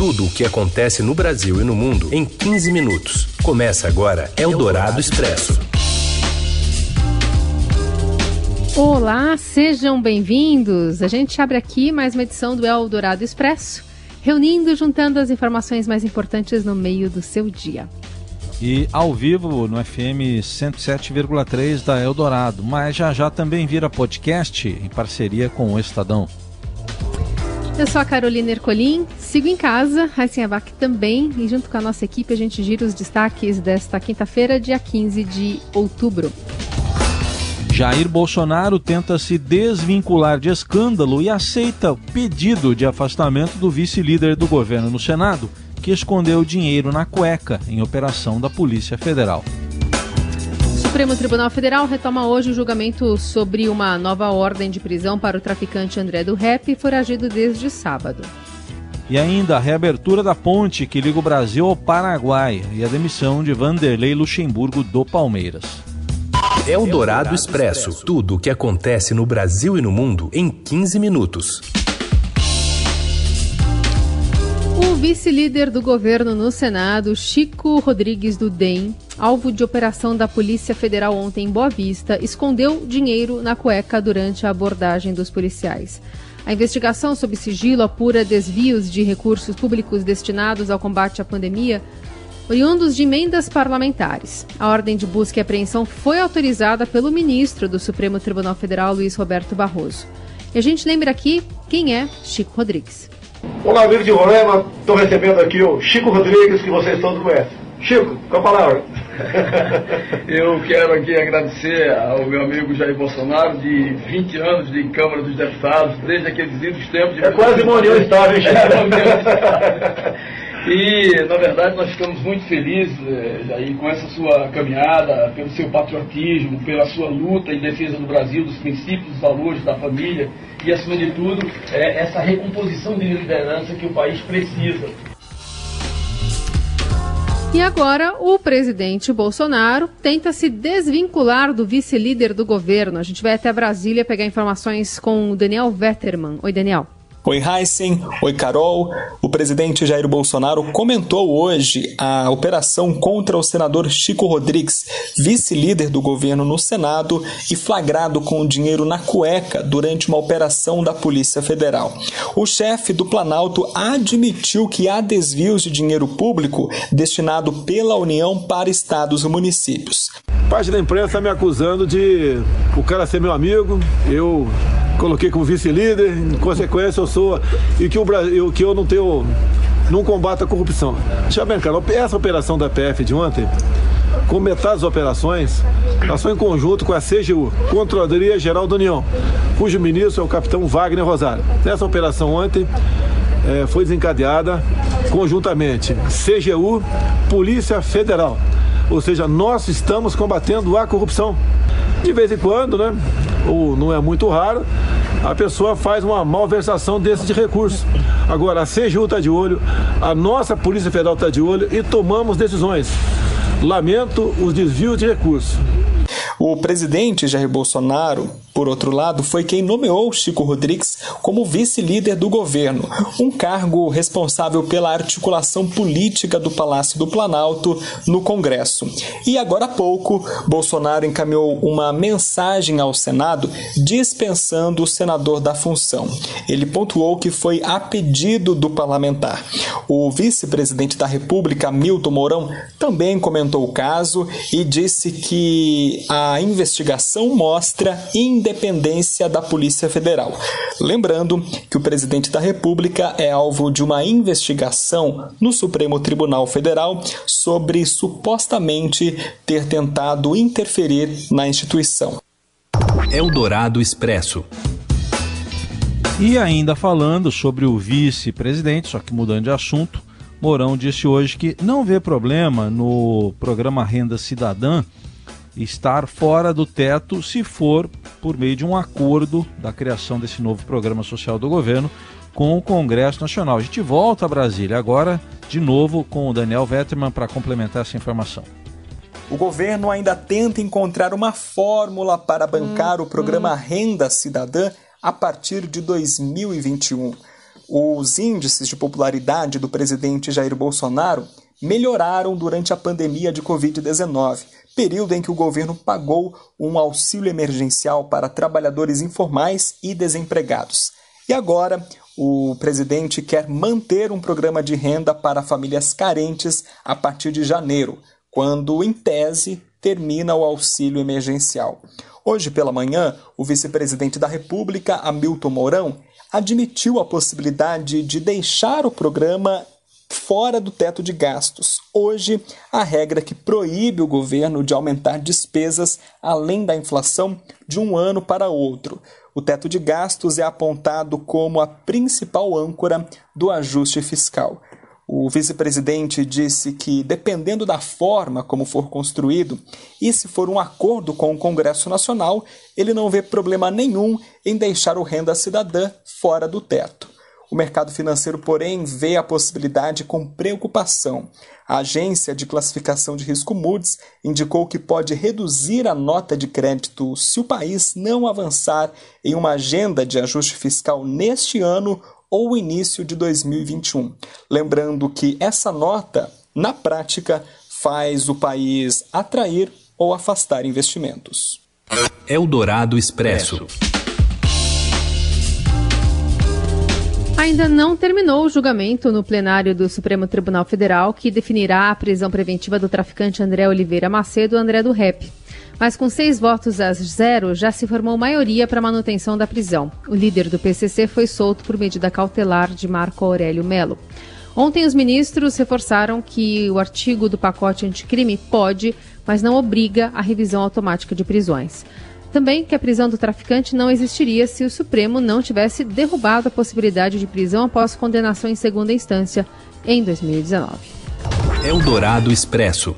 Tudo o que acontece no Brasil e no mundo em 15 minutos. Começa agora Eldorado Expresso. Olá, sejam bem-vindos. A gente abre aqui mais uma edição do Eldorado Expresso, reunindo e juntando as informações mais importantes no meio do seu dia e ao vivo no FM 107,3 da Eldorado, mas já já também vira podcast em parceria com o Estadão. Eu sou a Carolina Ercolim, sigo em casa, Raíssen Abac também, e junto com a nossa equipe a gente gira os destaques desta quinta-feira, dia 15 de outubro. Jair Bolsonaro tenta se desvincular de escândalo e aceita o pedido de afastamento do vice-líder do governo no Senado que escondeu dinheiro na cueca em operação da Polícia Federal. O Supremo Tribunal Federal retoma hoje o julgamento sobre uma nova ordem de prisão para o traficante André do Rep, foragido desde sábado. E ainda a reabertura da ponte que liga o Brasil ao Paraguai e a demissão de Vanderlei Luxemburgo do Palmeiras. É o Dourado Expresso. Tudo o que acontece no Brasil e no mundo em 15 minutos. Vice-líder do governo no Senado, Chico Rodrigues do DEM, alvo de operação da Polícia Federal ontem em Boa Vista, escondeu dinheiro na cueca durante a abordagem dos policiais. A investigação sob sigilo apura desvios de recursos públicos destinados ao combate à pandemia, oriundos de emendas parlamentares. A ordem de busca e apreensão foi autorizada pelo ministro do Supremo Tribunal Federal, Luiz Roberto Barroso. E a gente lembra aqui quem é Chico Rodrigues. Olá, amigo de Roraima. Estou recebendo aqui o Chico Rodrigues, que vocês todos conhecem. Chico, com a palavra. Eu quero aqui agradecer ao meu amigo Jair Bolsonaro, de 20 anos de Câmara dos Deputados, desde aqueles lindos tempos de. É quase uma união estável, hein, Chico? É, e, na verdade, nós ficamos muito felizes, eh, Jair, com essa sua caminhada, pelo seu patriotismo, pela sua luta em defesa do Brasil, dos princípios, dos valores da família e, acima de tudo, é essa recomposição de liderança que o país precisa. E agora, o presidente Bolsonaro tenta se desvincular do vice-líder do governo. A gente vai até Brasília pegar informações com o Daniel Vetterman. Oi, Daniel. Oi, Heisen. Oi, Carol. O presidente Jair Bolsonaro comentou hoje a operação contra o senador Chico Rodrigues, vice-líder do governo no Senado e flagrado com dinheiro na cueca durante uma operação da Polícia Federal. O chefe do Planalto admitiu que há desvios de dinheiro público destinado pela União para estados e municípios. Parte da imprensa me acusando de o cara ser meu amigo, eu coloquei como vice-líder, em consequência eu sou. E que, o Brasil, que eu não tenho. não combato a corrupção. Deixa bem claro, essa operação da PF de ontem, com metade das operações, ação em conjunto com a CGU, Controladoria Geral da União, cujo ministro é o capitão Wagner Rosário. Nessa operação ontem, é, foi desencadeada conjuntamente CGU, Polícia Federal. Ou seja, nós estamos combatendo a corrupção. De vez em quando, né? Ou não é muito raro, a pessoa faz uma malversação desse de recurso. Agora, a CGU está de olho, a nossa Polícia Federal está de olho e tomamos decisões. Lamento os desvios de recursos. O presidente Jair Bolsonaro, por outro lado, foi quem nomeou Chico Rodrigues como vice-líder do governo, um cargo responsável pela articulação política do Palácio do Planalto no Congresso. E agora há pouco, Bolsonaro encaminhou uma mensagem ao Senado dispensando o senador da função. Ele pontuou que foi a pedido do parlamentar. O vice-presidente da República, Milton Mourão, também comentou o caso e disse que a investigação mostra independência da Polícia Federal. Lembrando que o presidente da República é alvo de uma investigação no Supremo Tribunal Federal sobre supostamente ter tentado interferir na instituição. Eldorado Expresso. E ainda falando sobre o vice-presidente, só que mudando de assunto, Mourão disse hoje que não vê problema no programa Renda Cidadã estar fora do teto se for por meio de um acordo da criação desse novo programa social do governo com o Congresso Nacional. A gente volta a Brasília agora, de novo, com o Daniel Vetterman para complementar essa informação. O governo ainda tenta encontrar uma fórmula para bancar o programa Renda Cidadã a partir de 2021. Os índices de popularidade do presidente Jair Bolsonaro melhoraram durante a pandemia de Covid-19, período em que o governo pagou um auxílio emergencial para trabalhadores informais e desempregados. E agora, o presidente quer manter um programa de renda para famílias carentes a partir de janeiro, quando, em tese, termina o auxílio emergencial. Hoje pela manhã, o vice-presidente da República, Hamilton Mourão, admitiu a possibilidade de deixar o programa fora do teto de gastos. Hoje, a regra que proíbe o governo de aumentar despesas além da inflação de um ano para outro. O teto de gastos é apontado como a principal âncora do ajuste fiscal. O vice-presidente disse que, dependendo da forma como for construído e se for um acordo com o Congresso Nacional, ele não vê problema nenhum em deixar o renda cidadã fora do teto. O mercado financeiro, porém, vê a possibilidade com preocupação. A agência de classificação de risco Moody's indicou que pode reduzir a nota de crédito se o país não avançar em uma agenda de ajuste fiscal neste ano ou início de 2021. Lembrando que essa nota, na prática, faz o país atrair ou afastar investimentos. Eldorado Expresso. Ainda não terminou o julgamento no plenário do Supremo Tribunal Federal que definirá a prisão preventiva do traficante André Oliveira Macedo André do Rep. Mas com seis votos a zero, já se formou maioria para manutenção da prisão. O líder do PCC foi solto por medida cautelar de Marco Aurélio Melo. Ontem, os ministros reforçaram que o artigo do pacote anticrime pode, mas não obriga a revisão automática de prisões. Também que a prisão do traficante não existiria se o Supremo não tivesse derrubado a possibilidade de prisão após condenação em segunda instância em 2019. Eldorado Expresso.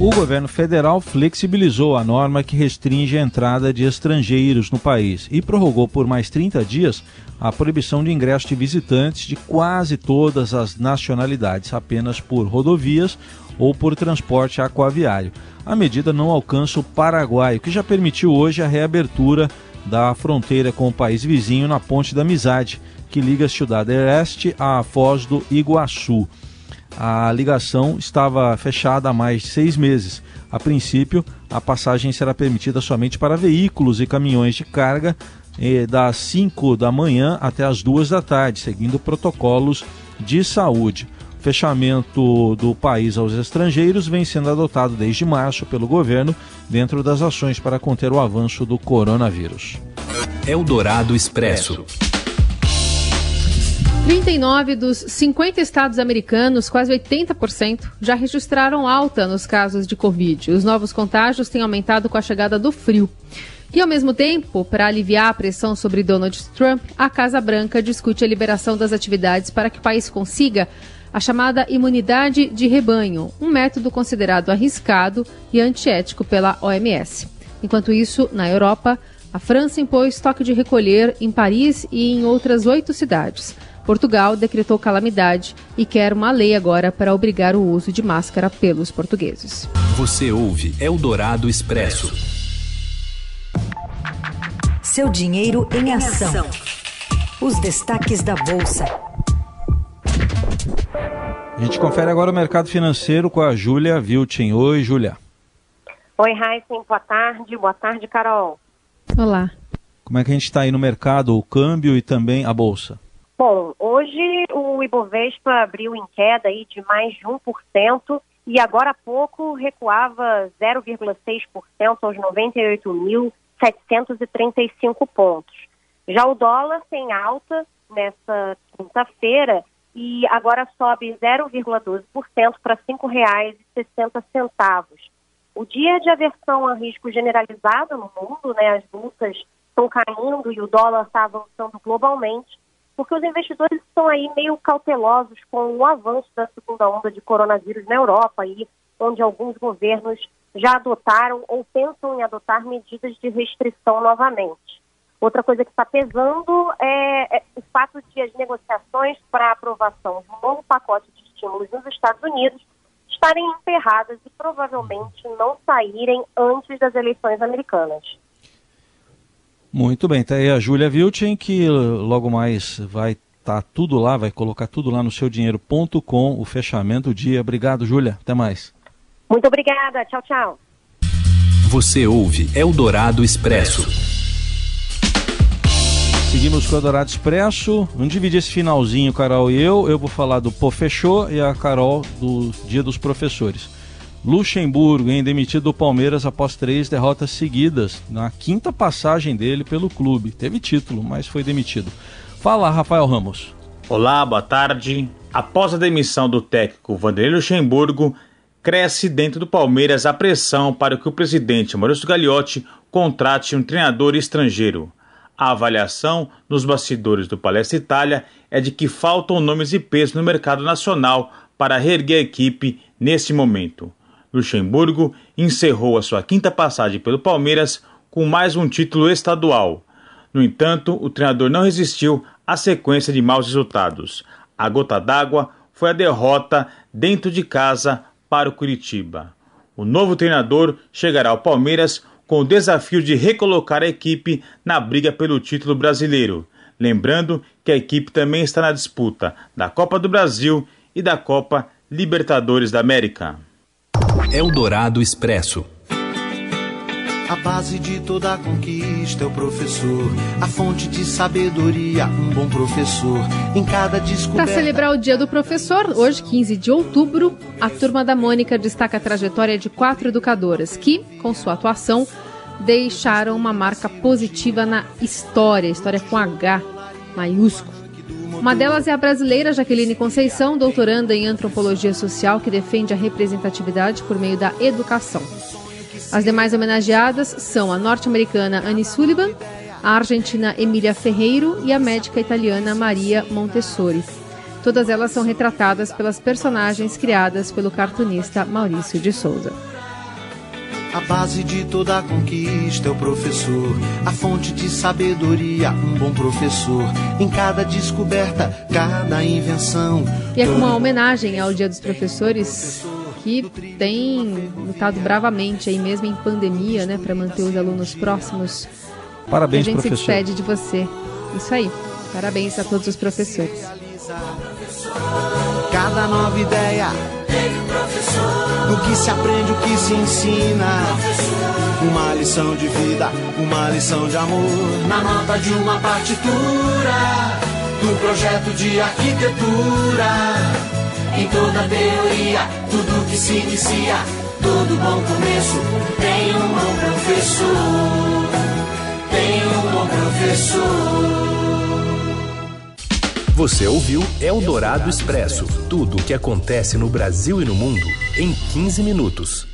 O governo federal flexibilizou a norma que restringe a entrada de estrangeiros no país e prorrogou por mais 30 dias a proibição de ingresso de visitantes de quase todas as nacionalidades, apenas por rodovias ou por transporte aquaviário. A medida não alcança o Paraguai, o que já permitiu hoje a reabertura da fronteira com o país vizinho na Ponte da Amizade, que liga a Cidade Este à Foz do Iguaçu a ligação estava fechada há mais de seis meses. A princípio, a passagem será permitida somente para veículos e caminhões de carga eh, das 5 da manhã até as 2 da tarde, seguindo protocolos de saúde. O fechamento do país aos estrangeiros vem sendo adotado desde março pelo governo dentro das ações para conter o avanço do coronavírus. Eldorado Expresso. 39 dos 50 estados americanos, quase 80%, já registraram alta nos casos de Covid. Os novos contágios têm aumentado com a chegada do frio. E, ao mesmo tempo, para aliviar a pressão sobre Donald Trump, a Casa Branca discute a liberação das atividades para que o país consiga a chamada imunidade de rebanho, um método considerado arriscado e antiético pela OMS. Enquanto isso, na Europa, a França impôs toque de recolher em Paris e em outras oito cidades. Portugal decretou calamidade e quer uma lei agora para obrigar o uso de máscara pelos portugueses. Você ouve Eldorado Expresso. Seu dinheiro em ação. Os destaques da Bolsa. A gente confere agora o mercado financeiro com a Júlia Vilchen. Oi, Júlia. Oi, Raíssen. Boa tarde. Boa tarde, Carol. Olá. Como é que a gente está aí no mercado, o câmbio e também a Bolsa? Bom, hoje o Ibovespa abriu em queda aí de mais de 1% e agora há pouco recuava 0,6% aos 98.735 pontos. Já o dólar tem alta nessa quinta-feira e agora sobe 0,12% para R$ 5,60. O dia de aversão a risco generalizado no mundo, né, as bolsas estão caindo e o dólar está avançando globalmente, porque os investidores estão aí meio cautelosos com o avanço da segunda onda de coronavírus na Europa, aí, onde alguns governos já adotaram ou pensam em adotar medidas de restrição novamente. Outra coisa que está pesando é, é, o fato de as negociações para a aprovação de um novo pacote de estímulos nos Estados Unidos estarem emperradas e provavelmente não saírem antes das eleições americanas. Muito bem, tá aí a Júlia Vilchen, que logo mais vai estar tá tudo lá, vai colocar tudo lá no seudinheiro.com, o fechamento do dia. Obrigado, Júlia. Até mais. Muito obrigada. Tchau, tchau. Você ouve Eldorado Expresso. Seguimos com o Eldorado Expresso. Vamos dividir esse finalzinho, Carol e eu. Eu vou falar do Pô Fechou e a Carol do Dia dos Professores. Luxemburgo, hein, demitido do Palmeiras após três derrotas seguidas, na quinta passagem dele pelo clube. Teve título, mas foi demitido. Fala, Rafael Ramos. Olá, boa tarde. Após a demissão do técnico Vanderlei Luxemburgo, cresce dentro do Palmeiras a pressão para que o presidente Maurício Gagliotti contrate um treinador estrangeiro. A avaliação nos bastidores do Palestra Itália é de que faltam nomes de peso no mercado nacional para reerguer a equipe neste momento. Luxemburgo encerrou a sua quinta passagem pelo Palmeiras com mais um título estadual. No entanto, o treinador não resistiu à sequência de maus resultados. A gota d'água foi a derrota dentro de casa para o Curitiba. O novo treinador chegará ao Palmeiras com o desafio de recolocar a equipe na briga pelo título brasileiro. Lembrando que a equipe também está na disputa da Copa do Brasil e da Copa Libertadores da América. Eldorado Expresso. A base de toda conquista é o professor, a fonte de sabedoria, um bom professor. Em cada descoberta. Para celebrar o Dia do Professor, hoje, 15 de outubro, a turma da Mônica destaca a trajetória de quatro educadoras que, com sua atuação, deixaram uma marca positiva na história, história com H maiúsculo. Uma delas é a brasileira Jaqueline Conceição, doutoranda em antropologia social, que defende a representatividade por meio da educação. As demais homenageadas são a norte-americana Annie Sullivan, a argentina Emília Ferreiro e a médica italiana Maria Montessori. Todas elas são retratadas pelas personagens criadas pelo cartunista Maurício de Souza. A base de toda conquista é o professor, a fonte de sabedoria, um bom professor. Em cada descoberta, cada invenção. E é como uma homenagem ao Dia dos Professores que tem lutado bravamente aí mesmo em pandemia, né, para manter os alunos próximos. Parabéns, e a gente professor. se despede de você. Isso aí. Parabéns a todos os professores. Cada nova ideia do que se aprende, o que se ensina. Uma lição de vida, uma lição de amor. Na nota de uma partitura, do projeto de arquitetura. Em toda teoria, tudo que se inicia, todo bom começo tem um bom professor. Tem um bom professor. Você ouviu Eldorado Expresso tudo o que acontece no Brasil e no mundo em 15 minutos.